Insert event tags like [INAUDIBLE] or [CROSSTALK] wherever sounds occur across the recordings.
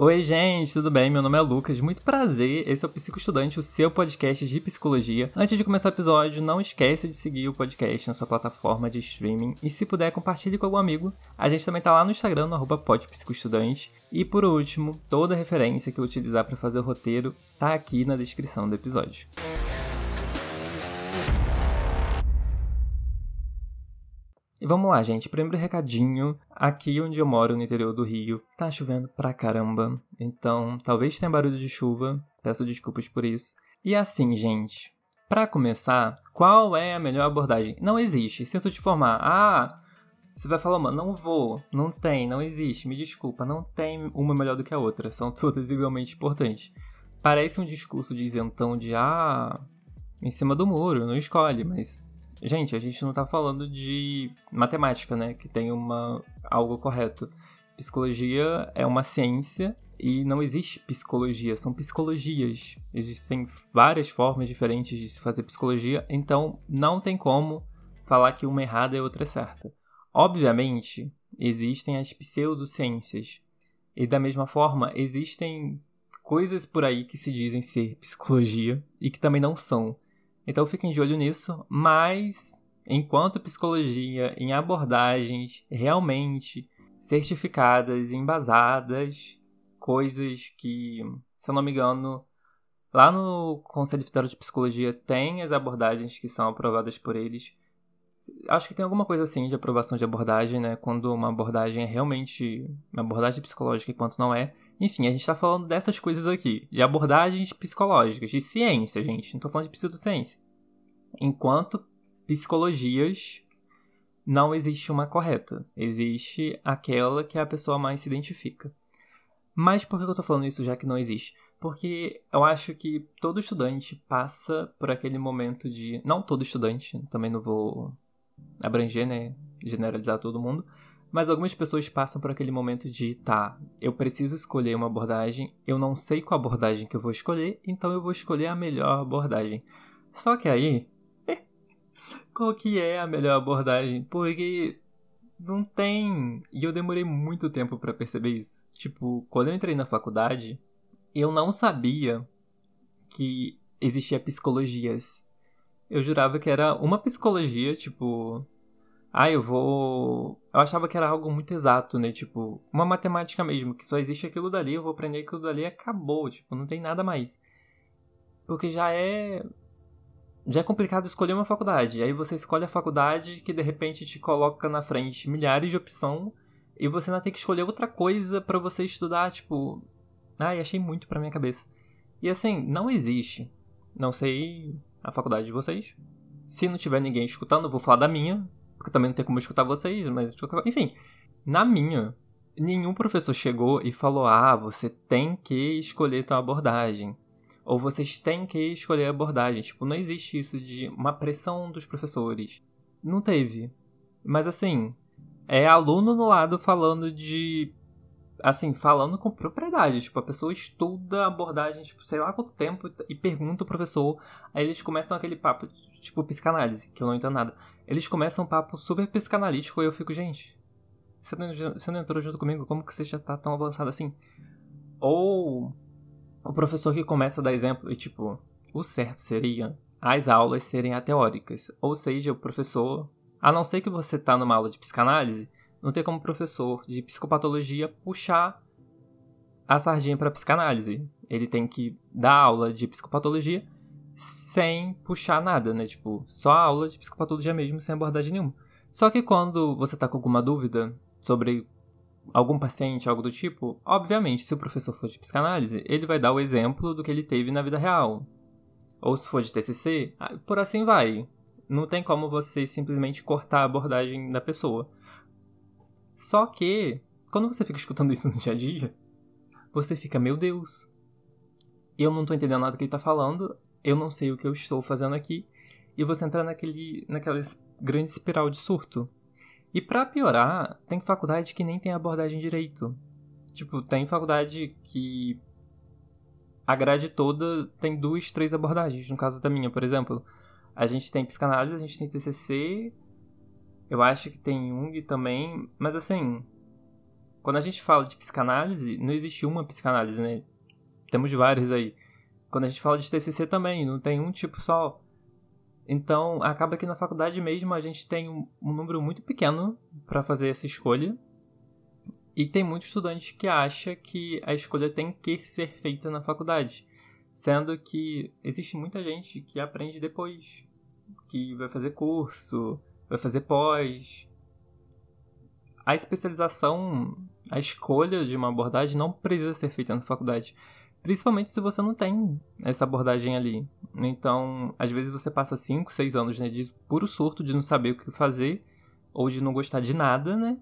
Oi, gente, tudo bem? Meu nome é Lucas, muito prazer. Esse é o Psico Estudante, o seu podcast de psicologia. Antes de começar o episódio, não esqueça de seguir o podcast na sua plataforma de streaming e se puder, compartilhe com algum amigo. A gente também tá lá no Instagram, no podpsicoestudante. E por último, toda referência que eu utilizar para fazer o roteiro tá aqui na descrição do episódio. E vamos lá, gente. Primeiro recadinho. Aqui onde eu moro, no interior do Rio, tá chovendo pra caramba. Então, talvez tenha barulho de chuva. Peço desculpas por isso. E assim, gente. Para começar, qual é a melhor abordagem? Não existe. Sinto te informar. Ah, você vai falar, mano, não vou. Não tem, não existe. Me desculpa, não tem uma melhor do que a outra. São todas igualmente importantes. Parece um discurso de isentão de ah, em cima do muro, não escolhe, mas Gente, a gente não tá falando de matemática, né? Que tem uma algo correto. Psicologia é uma ciência e não existe psicologia, são psicologias. Existem várias formas diferentes de se fazer psicologia, então não tem como falar que uma é errada e outra é certa. Obviamente, existem as pseudociências. E da mesma forma, existem coisas por aí que se dizem ser psicologia e que também não são. Então fiquem de olho nisso, mas enquanto psicologia em abordagens realmente certificadas, embasadas, coisas que, se eu não me engano, lá no Conselho Federal de Psicologia tem as abordagens que são aprovadas por eles. Acho que tem alguma coisa assim de aprovação de abordagem, né? Quando uma abordagem é realmente uma abordagem psicológica enquanto não é. Enfim, a gente está falando dessas coisas aqui, de abordagens psicológicas, de ciência, gente. Não estou falando de pseudociência. Enquanto psicologias, não existe uma correta. Existe aquela que a pessoa mais se identifica. Mas por que eu estou falando isso já que não existe? Porque eu acho que todo estudante passa por aquele momento de. Não todo estudante, também não vou abranger, né? Generalizar todo mundo mas algumas pessoas passam por aquele momento de, tá, eu preciso escolher uma abordagem, eu não sei qual abordagem que eu vou escolher, então eu vou escolher a melhor abordagem. Só que aí, [LAUGHS] qual que é a melhor abordagem? Porque não tem. E eu demorei muito tempo para perceber isso. Tipo, quando eu entrei na faculdade, eu não sabia que existia psicologias. Eu jurava que era uma psicologia, tipo, ah, eu vou. Eu achava que era algo muito exato, né? Tipo, uma matemática mesmo, que só existe aquilo dali, eu vou aprender aquilo dali e acabou. Tipo, não tem nada mais. Porque já é. Já é complicado escolher uma faculdade. Aí você escolhe a faculdade que de repente te coloca na frente milhares de opções e você ainda tem que escolher outra coisa para você estudar, tipo. Ai, achei muito pra minha cabeça. E assim, não existe. Não sei a faculdade de vocês. Se não tiver ninguém escutando, eu vou falar da minha, porque também não tem como escutar vocês, mas enfim, na minha, nenhum professor chegou e falou: "Ah, você tem que escolher tua abordagem" ou vocês têm que escolher a abordagem. Tipo, não existe isso de uma pressão dos professores. Não teve. Mas assim, é aluno no lado falando de assim, falando com propriedade. Tipo, a pessoa estuda a abordagem, tipo, sei lá quanto tempo e pergunta o professor. Aí eles começam aquele papo, tipo, psicanálise, que eu não entendo nada. Eles começam um papo super psicanalítico e eu fico, gente, você não, você não entrou junto comigo? Como que você já tá tão avançado assim? Ou o professor que começa a dar exemplo e, tipo, o certo seria as aulas serem ateóricas. Ou seja, o professor, a não ser que você tá numa aula de psicanálise, não tem como professor de psicopatologia puxar a sardinha para psicanálise. Ele tem que dar aula de psicopatologia sem puxar nada, né? Tipo, só a aula de psicopatologia mesmo, sem abordagem nenhuma. Só que quando você tá com alguma dúvida sobre algum paciente, algo do tipo, obviamente, se o professor for de psicanálise, ele vai dar o exemplo do que ele teve na vida real. Ou se for de TCC, ah, por assim vai. Não tem como você simplesmente cortar a abordagem da pessoa. Só que, quando você fica escutando isso [LAUGHS] no dia a dia, você fica, meu Deus, eu não tô entendendo nada que ele tá falando, eu não sei o que eu estou fazendo aqui, e você entra naquele, naquela grande espiral de surto. E para piorar, tem faculdade que nem tem abordagem direito. Tipo, tem faculdade que a grade toda tem duas, três abordagens. No caso da minha, por exemplo, a gente tem psicanálise, a gente tem TCC, eu acho que tem Jung também, mas assim, quando a gente fala de psicanálise, não existe uma psicanálise, né? Temos várias aí. Quando a gente fala de TCC também, não tem um tipo só. Então, acaba que na faculdade mesmo a gente tem um, um número muito pequeno para fazer essa escolha. E tem muito estudante que acha que a escolha tem que ser feita na faculdade. Sendo que existe muita gente que aprende depois, que vai fazer curso, vai fazer pós. A especialização, a escolha de uma abordagem não precisa ser feita na faculdade. Principalmente se você não tem essa abordagem ali. Então, às vezes você passa 5, 6 anos né, de puro surto, de não saber o que fazer, ou de não gostar de nada, né?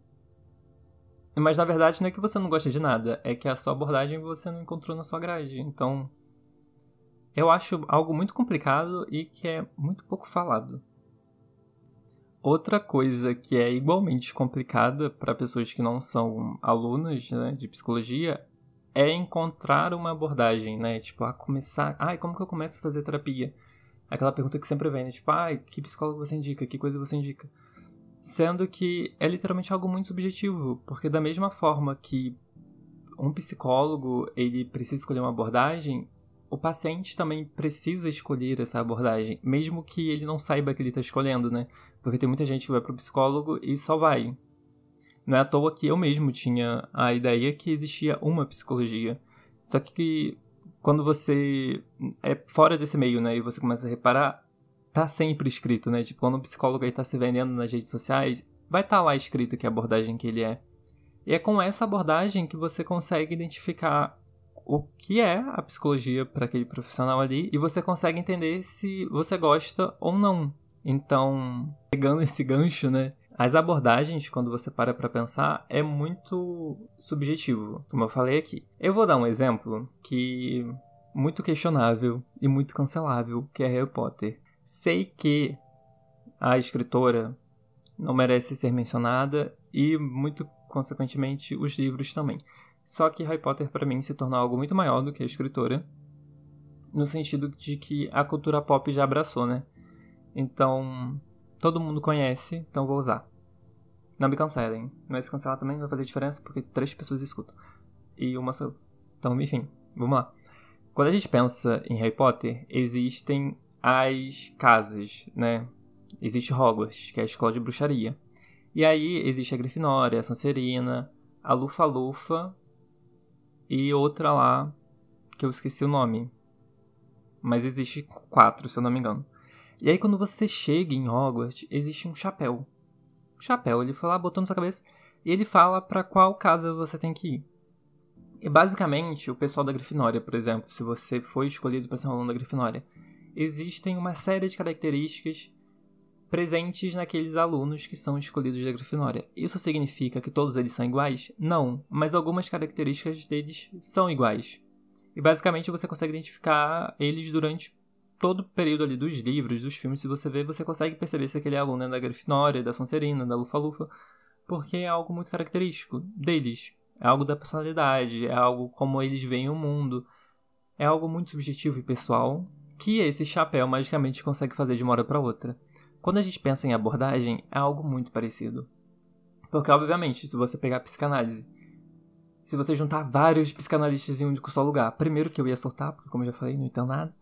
Mas na verdade não é que você não gosta de nada, é que a sua abordagem você não encontrou na sua grade. Então, eu acho algo muito complicado e que é muito pouco falado. Outra coisa que é igualmente complicada para pessoas que não são alunas né, de psicologia é encontrar uma abordagem, né? Tipo, a começar. Ai, como que eu começo a fazer terapia? Aquela pergunta que sempre vem, né? Tipo, ai, que psicólogo você indica? Que coisa você indica? Sendo que é literalmente algo muito subjetivo, porque da mesma forma que um psicólogo ele precisa escolher uma abordagem, o paciente também precisa escolher essa abordagem, mesmo que ele não saiba que ele está escolhendo, né? Porque tem muita gente que vai para o psicólogo e só vai. Não é à toa que eu mesmo tinha a ideia que existia uma psicologia. Só que quando você é fora desse meio, né, e você começa a reparar, tá sempre escrito, né? Tipo, quando um psicólogo aí tá se vendendo nas redes sociais, vai estar tá lá escrito que abordagem que ele é. E é com essa abordagem que você consegue identificar o que é a psicologia para aquele profissional ali e você consegue entender se você gosta ou não. Então, pegando esse gancho, né? As abordagens, quando você para para pensar, é muito subjetivo, como eu falei aqui. Eu vou dar um exemplo que muito questionável e muito cancelável, que é Harry Potter. Sei que a escritora não merece ser mencionada e muito consequentemente os livros também. Só que Harry Potter para mim se tornou algo muito maior do que a escritora, no sentido de que a cultura pop já abraçou, né? Então, todo mundo conhece, então vou usar. Não me cancelem, mas cancelar também vai fazer diferença porque três pessoas escutam. E uma sou. Então, enfim, vamos lá. Quando a gente pensa em Harry Potter, existem as casas, né? Existe Hogwarts, que é a escola de bruxaria. E aí existe a Grifinória, a Sonserina, a Lufa-Lufa, e outra lá que eu esqueci o nome. Mas existe quatro, se eu não me engano. E aí quando você chega em Hogwarts, existe um chapéu. O chapéu, ele foi lá, botou na sua cabeça e ele fala para qual casa você tem que ir. E basicamente, o pessoal da Grifinória, por exemplo, se você foi escolhido para ser um aluno da Grifinória, existem uma série de características presentes naqueles alunos que são escolhidos da Grifinória. Isso significa que todos eles são iguais? Não, mas algumas características deles são iguais. E basicamente você consegue identificar eles durante todo o período ali dos livros, dos filmes, se você ver, você consegue perceber se aquele aluno é da Grifinória, da Sonserina, da Lufa-Lufa, porque é algo muito característico deles. É algo da personalidade, é algo como eles veem o mundo. É algo muito subjetivo e pessoal que esse chapéu magicamente consegue fazer de uma hora para outra. Quando a gente pensa em abordagem, é algo muito parecido. Porque, obviamente, se você pegar a psicanálise, se você juntar vários psicanalistas em um único só lugar, primeiro que eu ia soltar, porque, como eu já falei, não entendo nada.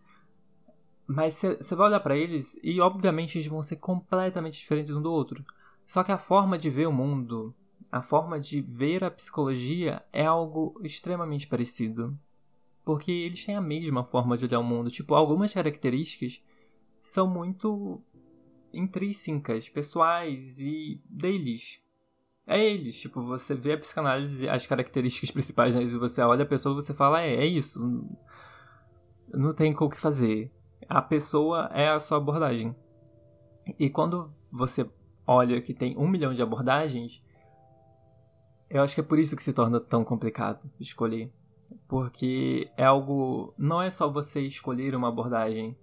Mas você vai olhar para eles e, obviamente, eles vão ser completamente diferentes um do outro. Só que a forma de ver o mundo, a forma de ver a psicologia é algo extremamente parecido. Porque eles têm a mesma forma de olhar o mundo. Tipo, algumas características são muito intrínsecas, pessoais e deles. É eles, tipo, você vê a psicanálise, as características principais, né? E você olha a pessoa e você fala, é, é isso. Não tem o que fazer. A pessoa é a sua abordagem. E quando você olha que tem um milhão de abordagens, eu acho que é por isso que se torna tão complicado escolher. Porque é algo. Não é só você escolher uma abordagem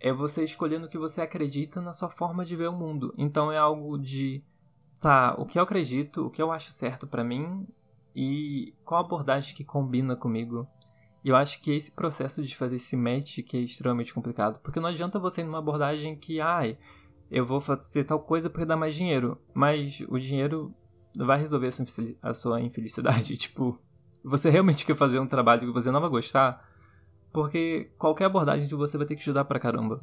é você escolhendo o que você acredita na sua forma de ver o mundo. Então é algo de tá, o que eu acredito, o que eu acho certo para mim e qual abordagem que combina comigo. Eu acho que esse processo de fazer esse match que é extremamente complicado, porque não adianta você ir numa abordagem que, ai, eu vou fazer tal coisa porque dá mais dinheiro, mas o dinheiro vai resolver a sua, infelicidade. [LAUGHS] Tipo, você realmente quer fazer um trabalho que você não vai gostar, porque qualquer abordagem você vai ter que estudar pra caramba.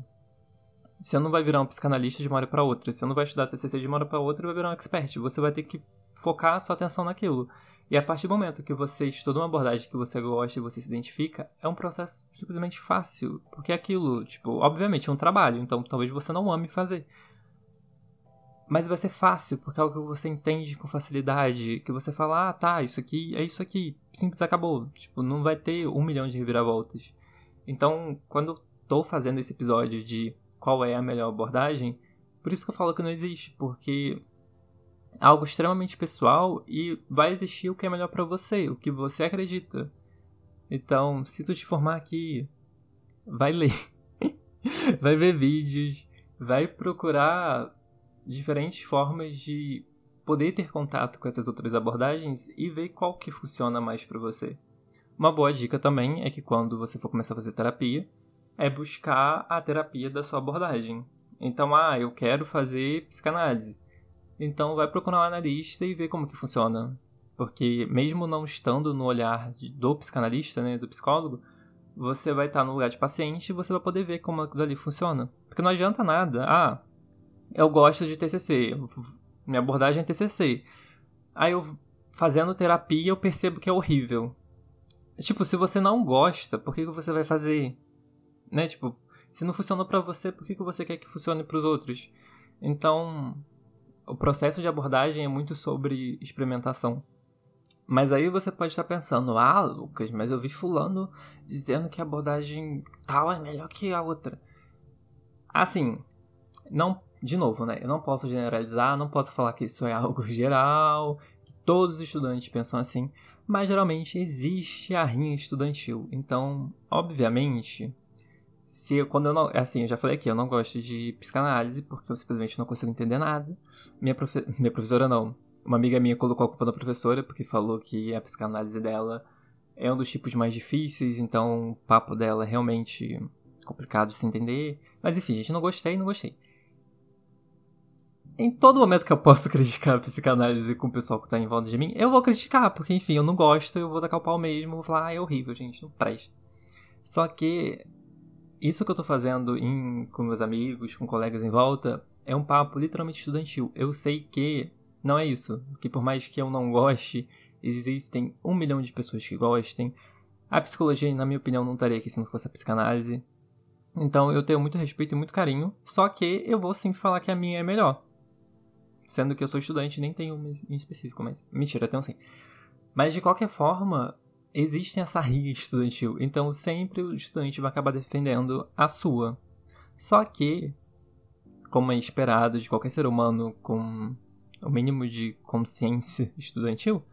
Você não vai virar um psicanalista de uma hora para outra. Você não vai estudar TCC de uma hora para outra e vai virar um expert. Você vai ter que focar a sua atenção naquilo. E a partir do momento que você estuda uma abordagem que você gosta e você se identifica, é um processo simplesmente fácil. Porque é aquilo, tipo, obviamente é um trabalho, então talvez você não ame fazer. Mas vai ser fácil, porque é algo que você entende com facilidade, que você fala, ah, tá, isso aqui é isso aqui, simples, acabou. Tipo, não vai ter um milhão de reviravoltas. Então, quando eu tô fazendo esse episódio de qual é a melhor abordagem, por isso que eu falo que não existe, porque algo extremamente pessoal e vai existir o que é melhor para você, o que você acredita. Então, se tu te formar aqui, vai ler, [LAUGHS] vai ver vídeos, vai procurar diferentes formas de poder ter contato com essas outras abordagens e ver qual que funciona mais para você. Uma boa dica também é que quando você for começar a fazer terapia, é buscar a terapia da sua abordagem. Então, ah, eu quero fazer psicanálise. Então vai procurar um analista e ver como que funciona. Porque mesmo não estando no olhar do psicanalista, né, do psicólogo, você vai estar no lugar de paciente e você vai poder ver como aquilo ali funciona. Porque não adianta nada. Ah, eu gosto de TCC. Minha abordagem é TCC. Aí eu fazendo terapia eu percebo que é horrível. Tipo, se você não gosta, por que, que você vai fazer? Né? Tipo, se não funciona para você, por que, que você quer que funcione para os outros? Então, o processo de abordagem é muito sobre experimentação. Mas aí você pode estar pensando, ah, Lucas, mas eu vi fulano dizendo que a abordagem tal é melhor que a outra. Assim, não, de novo, né? Eu não posso generalizar, não posso falar que isso é algo [LAUGHS] geral, que todos os estudantes pensam assim, mas geralmente existe a rinha estudantil. Então, obviamente, se eu, quando eu não, assim, eu já falei aqui, eu não gosto de psicanálise porque eu simplesmente não consigo entender nada. Minha, profe [LAUGHS] minha professora não. Uma amiga minha colocou a culpa na professora porque falou que a psicanálise dela é um dos tipos mais difíceis, então o papo dela é realmente complicado de se entender. Mas enfim, gente, não gostei, não gostei. Em todo momento que eu posso [LAUGHS] criticar a psicanálise com o pessoal que tá em volta de mim, eu vou criticar, porque enfim, eu não gosto, eu vou tacar o pau mesmo, vou falar, ah, é horrível, gente, não presta. Só que isso que eu tô fazendo em, com meus amigos, com colegas em volta, é um papo literalmente estudantil. Eu sei que não é isso. Que por mais que eu não goste, existem um milhão de pessoas que gostem. A psicologia, na minha opinião, não estaria aqui se não fosse a psicanálise. Então eu tenho muito respeito e muito carinho. Só que eu vou sim falar que a minha é melhor. Sendo que eu sou estudante, nem tenho uma em específico, mas. Mentira, tenho sim. Mas de qualquer forma, existe essa riga estudantil. Então sempre o estudante vai acabar defendendo a sua. Só que como é esperado de qualquer ser humano com o mínimo de consciência estudantil,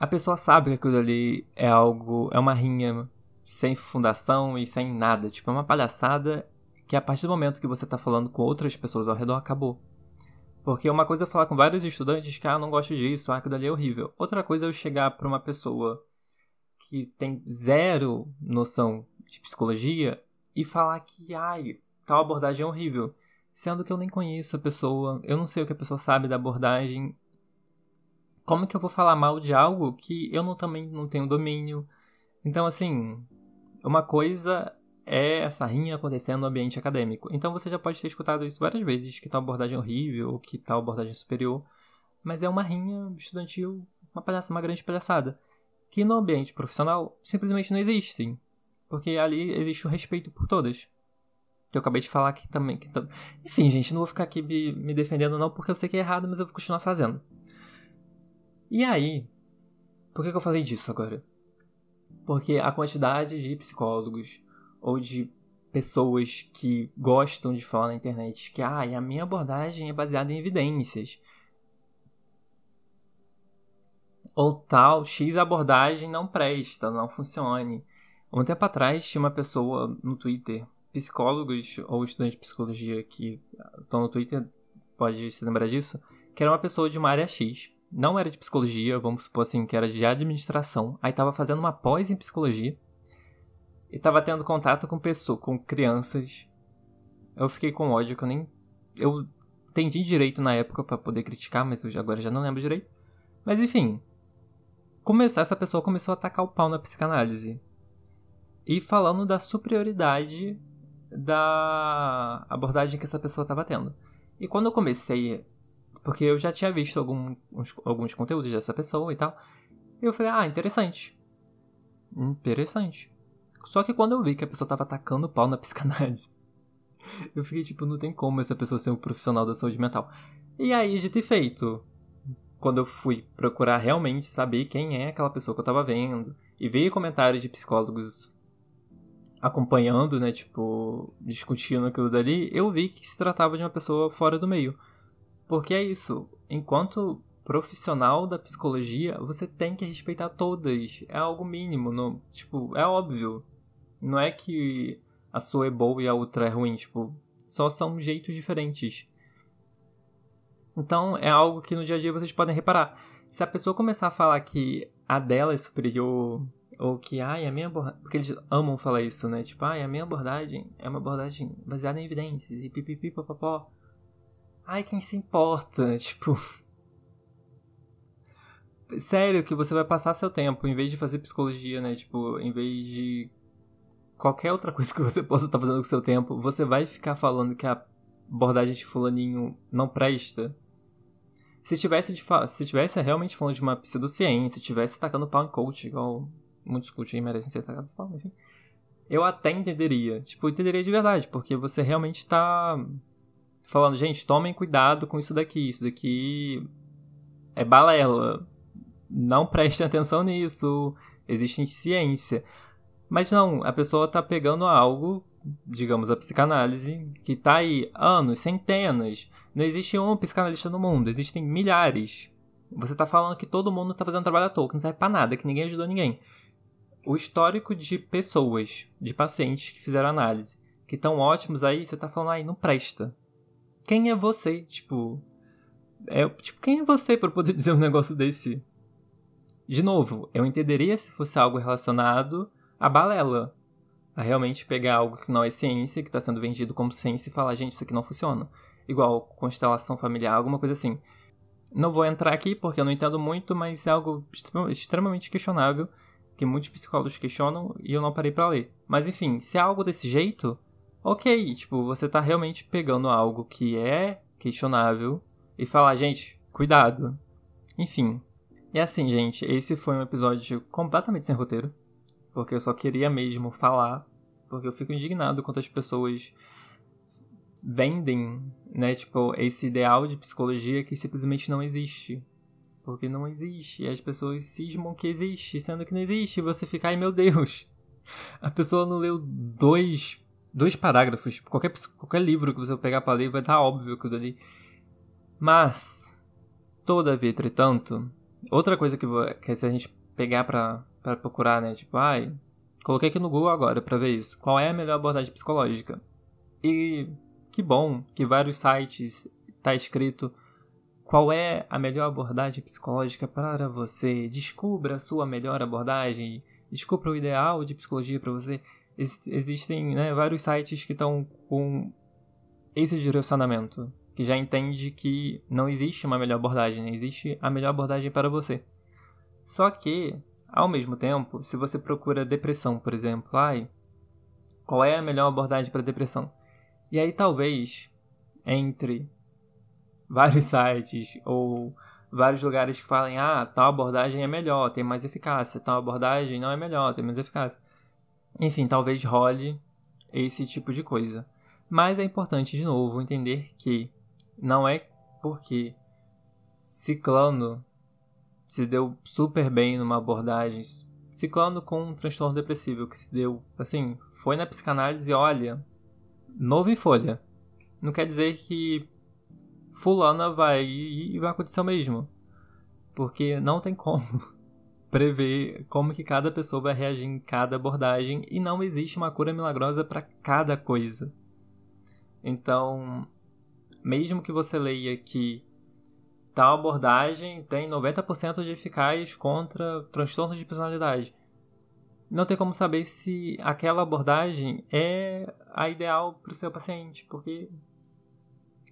a pessoa sabe que aquilo ali é algo, é uma rinha sem fundação e sem nada, tipo, é uma palhaçada que a partir do momento que você está falando com outras pessoas ao redor, acabou. Porque uma coisa é falar com vários estudantes que, ah, não gosto disso, ah, aquilo ali é horrível. Outra coisa é eu chegar para uma pessoa que tem zero noção de psicologia e falar que, ai, tal abordagem é horrível. Sendo que eu nem conheço a pessoa, eu não sei o que a pessoa sabe da abordagem. Como que eu vou falar mal de algo que eu não, também não tenho domínio? Então, assim, uma coisa é essa rinha acontecendo no ambiente acadêmico. Então você já pode ter escutado isso várias vezes, que tal abordagem horrível, ou que tal abordagem superior. Mas é uma rinha estudantil, uma palhaça, uma grande palhaçada. Que no ambiente profissional simplesmente não existem. Porque ali existe o respeito por todas que eu acabei de falar aqui também. Que Enfim, gente, não vou ficar aqui me, me defendendo não, porque eu sei que é errado, mas eu vou continuar fazendo. E aí, por que, que eu falei disso agora? Porque a quantidade de psicólogos ou de pessoas que gostam de falar na internet que ah, a minha abordagem é baseada em evidências. Ou tal, X abordagem não presta, não funcione. Um tempo atrás tinha uma pessoa no Twitter psicólogos ou estudantes de psicologia que estão no Twitter pode se lembrar disso, que era uma pessoa de uma área X. Não era de psicologia, vamos supor assim, que era de administração. Aí estava fazendo uma pós em psicologia e estava tendo contato com pessoas, com crianças. Eu fiquei com ódio que eu nem eu entendi direito na época para poder criticar, mas eu agora já não lembro direito. Mas enfim, começou, essa pessoa começou a atacar o pau na psicanálise. E falando da superioridade da abordagem que essa pessoa estava tendo. E quando eu comecei, porque eu já tinha visto alguns, alguns conteúdos dessa pessoa e tal, eu falei, ah, interessante. Interessante. Só que quando eu vi que a pessoa estava atacando o pau na [LAUGHS] psicanálise, eu fiquei tipo, não tem como essa pessoa ser um profissional da saúde mental. E aí, dito e feito, quando eu fui procurar realmente saber quem é aquela pessoa que eu tava vendo, e veio comentários de psicólogos acompanhando, né, tipo, discutindo aquilo dali, eu vi que se tratava de uma pessoa fora do meio. Porque é isso, enquanto profissional da psicologia, você tem que respeitar todas. É algo mínimo, não, tipo, é óbvio. Não é que a sua é boa e a outra é ruim, tipo, só são jeitos diferentes. Então é algo que no dia a dia vocês podem reparar. Se a pessoa começar a falar que a dela é superior, ou que, ai, a minha abordagem. Porque eles amam falar isso, né? Tipo, ai, a minha abordagem é uma abordagem baseada em evidências e pipipi papapó. Ai, quem se importa? [LAUGHS] Tipo. Sério que você vai passar seu tempo, em vez de fazer psicologia, né? Tipo, em vez de qualquer outra coisa que você possa estar fazendo com seu tempo, você vai ficar falando que a abordagem de fulaninho não presta. Se tivesse, de se tivesse realmente falando de uma pseudociência, tivesse tacando pau em coach, igual muitos coaches merecem ser tacados pau, enfim, eu até entenderia. Tipo, entenderia de verdade, porque você realmente está falando, gente, tomem cuidado com isso daqui, isso daqui é balela. Não prestem atenção nisso. Existe ciência. Mas não, a pessoa está pegando algo, digamos a psicanálise, que está aí anos, centenas. Não existe um psicanalista no mundo, existem milhares. Você está falando que todo mundo está fazendo trabalho à toa, que não serve para nada, que ninguém ajudou ninguém. O histórico de pessoas, de pacientes que fizeram análise, que estão ótimos aí, você está falando aí, não presta. Quem é você? Tipo, é, tipo, quem é você para poder [LAUGHS] dizer um negócio desse? De novo, eu entenderia se fosse algo relacionado a balela. A realmente pegar algo que não é ciência, que está sendo vendido como ciência e falar, gente, isso aqui não funciona. Igual constelação familiar, alguma coisa assim. Não vou entrar aqui porque eu não entendo muito, mas é algo extremamente questionável, que muitos psicólogos questionam e eu não parei para ler. Mas enfim, se é algo desse jeito, ok, tipo, você está realmente pegando algo que é questionável e falar, gente, cuidado. Enfim. E assim, gente, esse foi um episódio completamente sem roteiro porque eu só queria mesmo falar, porque eu fico indignado quanto as pessoas vendem, né, tipo, esse ideal de psicologia que simplesmente não existe. Porque não existe, e as pessoas cismam que existe, sendo que não existe, e você fica, ai meu Deus, [LAUGHS] a pessoa não leu dois, dois parágrafos, qualquer, qualquer livro que você pegar para ler vai estar óbvio aquilo ali. Mas, todavia, entretanto, outra coisa que, que se a gente pegar para para procurar, né? Tipo, ai, coloquei aqui no Google agora para ver isso. Qual é a melhor abordagem psicológica? E que bom que vários sites tá escrito qual é a melhor abordagem psicológica para você. Descubra a sua melhor abordagem. Descubra o ideal de psicologia para você. Ex existem né, vários sites que estão com esse direcionamento, que já entende que não existe uma melhor abordagem, né? existe a melhor abordagem para você. Só que ao mesmo tempo, se você procura depressão, por exemplo, ai, qual é a melhor abordagem para depressão? E aí talvez entre vários [LAUGHS] sites ou vários lugares que falem, ah, tal abordagem é melhor, tem mais eficácia, tal abordagem não é melhor, tem mais eficácia. Enfim, talvez role esse tipo de coisa. Mas é importante, de novo, entender que não é porque ciclano se deu super bem numa abordagem, ciclando com um transtorno depressivo, que se deu, assim, foi na psicanálise, olha, novo em folha. Não quer dizer que fulana vai e vai acontecer o mesmo. Porque não tem como [LAUGHS] prever como que cada pessoa vai reagir em cada abordagem e não existe uma cura milagrosa para cada coisa. Então, mesmo que você leia que tal abordagem tem 90% de eficaz contra transtornos de personalidade. Não tem como saber se aquela abordagem é a ideal para o seu paciente, porque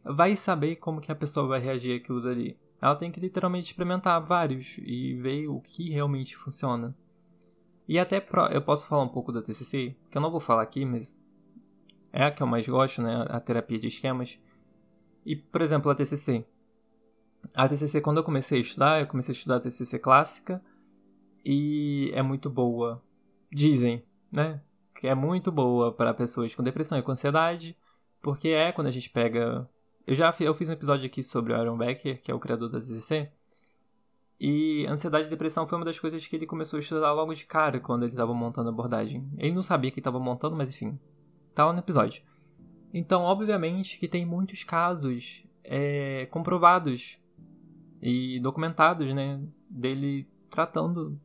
vai saber como que a pessoa vai reagir àquilo dali. Ela tem que literalmente experimentar vários e ver o que realmente funciona. E até pro, eu posso falar um pouco da TCC, que eu não vou falar aqui, mas é a que eu mais gosto, né, a terapia de esquemas. E, por exemplo, a TCC. A TCC, quando eu comecei a estudar, eu comecei a estudar a TCC clássica e é muito boa. Dizem, né? Que é muito boa para pessoas com depressão e com ansiedade, porque é quando a gente pega. Eu já eu fiz um episódio aqui sobre o Aaron Becker, que é o criador da TCC, e ansiedade e depressão foi uma das coisas que ele começou a estudar logo de cara quando ele estava montando a abordagem. Ele não sabia que estava montando, mas enfim, tá lá no episódio. Então, obviamente que tem muitos casos é, comprovados e documentados, né, dele tratando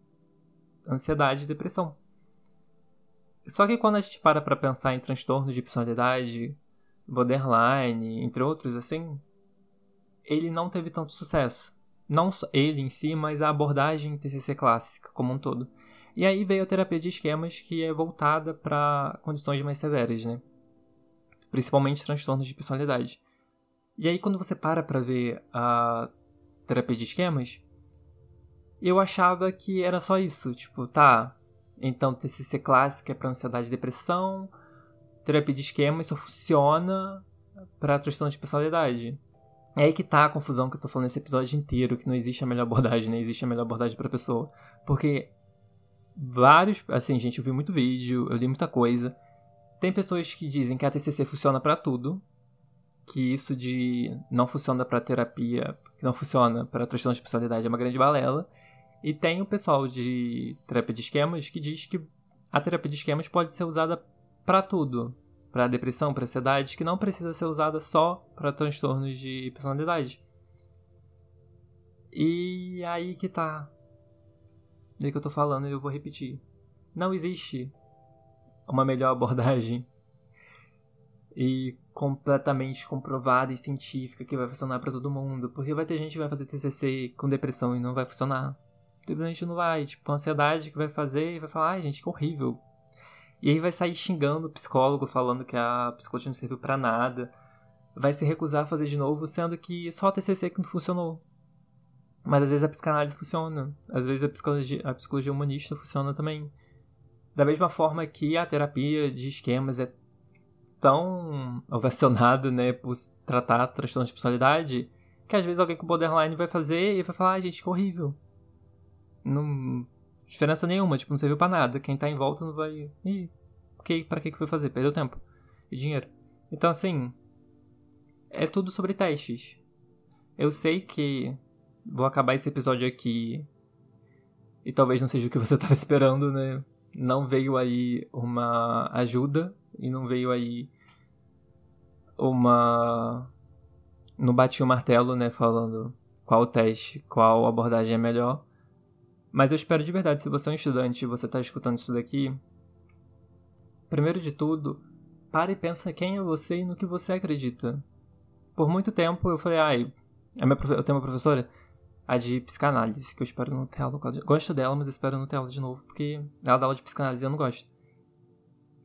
ansiedade e depressão. Só que quando a gente para para pensar em transtornos de personalidade, borderline, entre outros, assim, ele não teve tanto sucesso. Não só ele em si, mas a abordagem TCC clássica como um todo. E aí veio a terapia de esquemas que é voltada para condições mais severas, né? Principalmente transtornos de personalidade. E aí quando você para para ver a terapia de esquemas, eu achava que era só isso, tipo, tá, então TCC clássica é para ansiedade e depressão, terapia de esquemas só funciona para transtorno de personalidade. É aí que tá a confusão que eu tô falando nesse episódio inteiro, que não existe a melhor abordagem, não existe a melhor abordagem para pessoa. Porque vários, assim, gente, eu vi muito vídeo, eu li muita coisa. Tem pessoas que dizem que a TCC funciona para tudo, que isso de não funciona para terapia, que não funciona para transtorno de personalidade é uma grande balela. E tem o pessoal de terapia de esquemas que diz que a terapia de esquemas pode ser usada para tudo, para depressão, para ansiedade, que não precisa ser usada só para transtornos de personalidade. E aí que tá do que eu tô falando e eu vou repetir. Não existe uma melhor abordagem e completamente comprovada e científica que vai funcionar para todo mundo, porque vai ter gente que vai fazer TCC com depressão e não vai funcionar. Simplesmente não vai, tipo, ansiedade que vai fazer e vai falar, ai gente, que horrível. E aí vai sair xingando o psicólogo, falando que a psicologia não serviu para nada. Vai se recusar a fazer de novo, sendo que só a TCC que não funcionou. Mas às vezes a psicanálise funciona. Às vezes a psicologia, a psicologia humanista funciona também. Da mesma forma que a terapia de esquemas é tão ovacionada, né, por tratar transtornos de personalidade, que às vezes alguém com borderline vai fazer e vai falar, ah, gente, que horrível. Não. Diferença nenhuma, tipo, não serviu pra nada. Quem tá em volta não vai. Ih, pra que foi fazer? Perdeu tempo e dinheiro. Então, assim. É tudo sobre testes. Eu sei que vou acabar esse episódio aqui e talvez não seja o que você [LAUGHS] estava esperando, né? Não veio aí uma ajuda e não veio aí uma. Não bati o martelo, né? Falando qual teste, qual abordagem é melhor. Mas eu espero de verdade, se você é um estudante e você está escutando isso daqui, primeiro de tudo, pare e pensa quem é você e no que você acredita. Por muito tempo eu falei, ai, eu tenho uma professora a de psicanálise, que eu espero não ter aula. Gosto dela, mas espero não ter aula de novo, porque ela dá aula de psicanálise e eu não gosto.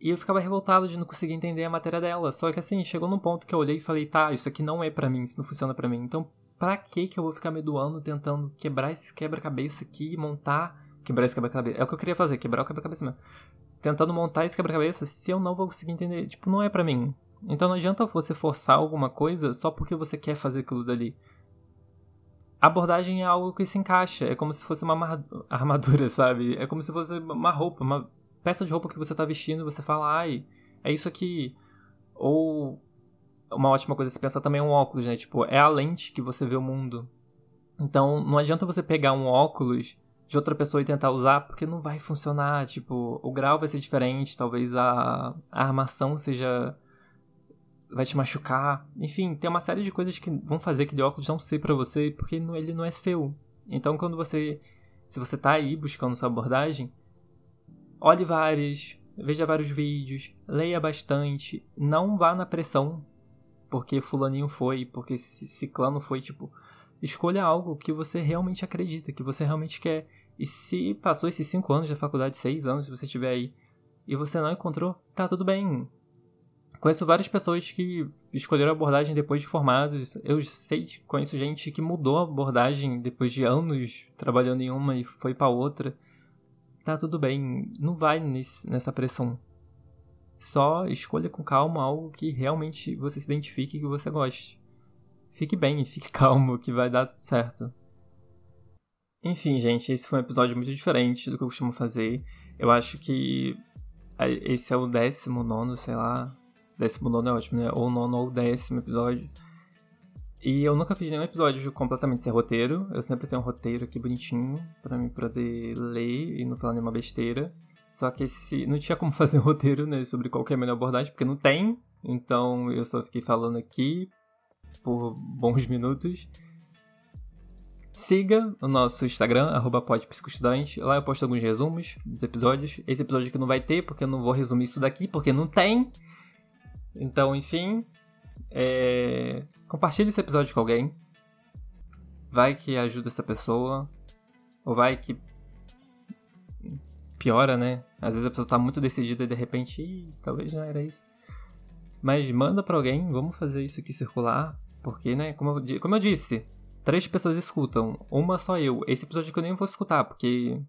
E eu ficava revoltado de não conseguir entender a matéria dela. Só que assim, chegou num ponto que eu olhei e falei, tá, isso aqui não é para mim, isso não funciona para mim. Então, pra que que eu vou ficar me doando tentando quebrar esse quebra-cabeça aqui montar. Quebrar esse quebra-cabeça. É o que eu queria fazer, quebrar o quebra-cabeça mesmo. Tentando montar esse quebra-cabeça se eu não vou conseguir entender. Tipo, não é para mim. Então não adianta você forçar alguma coisa só porque você quer fazer aquilo dali. A abordagem é algo que se encaixa. É como se fosse uma armadura, [LAUGHS] sabe? É como se fosse uma roupa, uma peça de roupa que você tá vestindo você fala, ai, é isso aqui. Ou uma ótima coisa se pensar também é um óculos, né? Tipo, é a lente que você vê o mundo. Então, não adianta você pegar um óculos de outra pessoa e tentar usar, porque não vai funcionar. Tipo, o grau vai ser diferente, talvez a, a armação seja. vai te machucar. Enfim, tem uma série de coisas que vão fazer aquele óculos não ser para você, porque ele não é seu. Então, quando você. Se você tá aí buscando sua abordagem, olhe vários, veja vários vídeos, leia bastante, não vá na pressão porque fulaninho foi, porque ciclano foi, tipo, escolha algo que você realmente acredita, que você realmente quer. E se passou esses 5 anos da faculdade, 6 anos, se você tiver aí, e você não encontrou, tá tudo bem. Conheço várias pessoas que escolheram a abordagem depois de formados. Eu sei, conheço gente que mudou a abordagem depois de anos trabalhando em uma e foi para outra. Tá tudo bem, não vai nesse, nessa pressão. Só escolha com calma algo que realmente você se identifique e que você goste. Fique bem, [LAUGHS] fique calmo, que vai dar tudo certo. Enfim, gente, esse foi um episódio muito diferente do que eu costumo fazer. Eu acho que esse é o décimo nono, sei lá, Décimo nono é ótimo, né? Ou nono ou décimo episódio. E eu nunca fiz nenhum episódio completamente sem roteiro. Eu sempre tenho um roteiro aqui bonitinho para mim poder ler e não falar nenhuma besteira. Só que esse não tinha como [LAUGHS] fazer um roteiro, né, sobre qual é a melhor abordagem, porque não tem. Então eu só fiquei falando aqui por bons minutos. Siga o nosso Instagram, arroba Lá eu posto alguns resumos dos episódios. Esse episódio aqui não vai ter, porque eu não vou resumir isso daqui, porque não tem. Então, enfim, é... compartilhe esse episódio com alguém. Vai que ajuda essa pessoa. Ou vai que piora, né? Às vezes a pessoa tá muito decidida e de repente, talvez não era isso. Mas manda para alguém, vamos fazer isso aqui circular. Porque, né, como eu, como eu disse, três pessoas escutam, uma só eu. Esse episódio que eu nem vou escutar, porque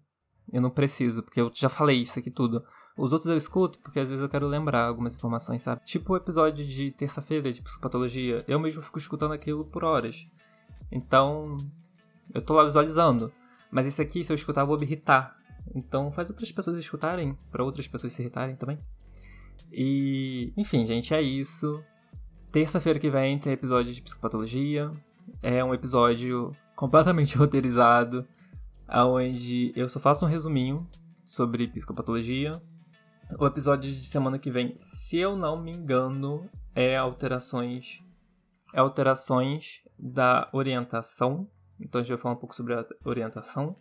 eu não preciso, porque eu já falei isso aqui tudo. Os outros eu escuto porque às vezes eu quero lembrar algumas informações, sabe? Tipo o episódio de terça-feira de psicopatologia, eu mesmo fico escutando aquilo por horas. Então, eu tô lá visualizando. Mas esse aqui, se eu escutar, eu vou me irritar. Então, faz outras pessoas escutarem, para outras pessoas se irritarem também. E, enfim, gente, é isso. Terça-feira que vem tem episódio de psicopatologia. É um episódio completamente [LAUGHS] roteirizado, onde eu só faço um resuminho sobre psicopatologia o episódio de semana que vem, se eu não me engano, é alterações é alterações da orientação. Então a gente vai falar um pouco sobre a orientação.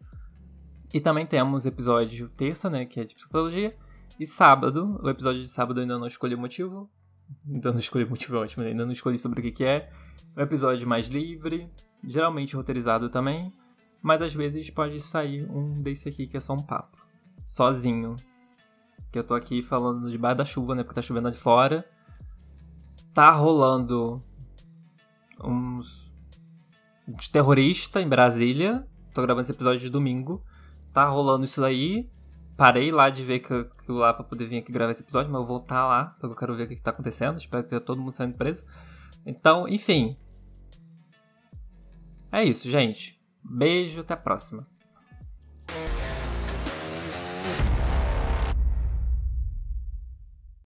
E também temos episódio terça, né, que é de psicologia, e sábado, o episódio de sábado eu ainda não escolhi o motivo. Ainda não escolhi o motivo, é ótimo, né? ainda não escolhi sobre o que, que é. O episódio mais livre, geralmente roteirizado também, mas às vezes pode sair um desse aqui que é só um papo, sozinho, que eu tô aqui falando debaixo da chuva, né? Porque tá chovendo de fora. Tá rolando uns, uns terroristas em Brasília. Tô gravando esse episódio de domingo. Tá rolando isso aí. Parei lá de ver aquilo lá pra poder vir aqui gravar esse episódio, mas eu vou voltar lá, porque eu quero ver o que, que tá acontecendo. Espero que tenha todo mundo saindo preso. Então, enfim. É isso, gente. Beijo, até a próxima.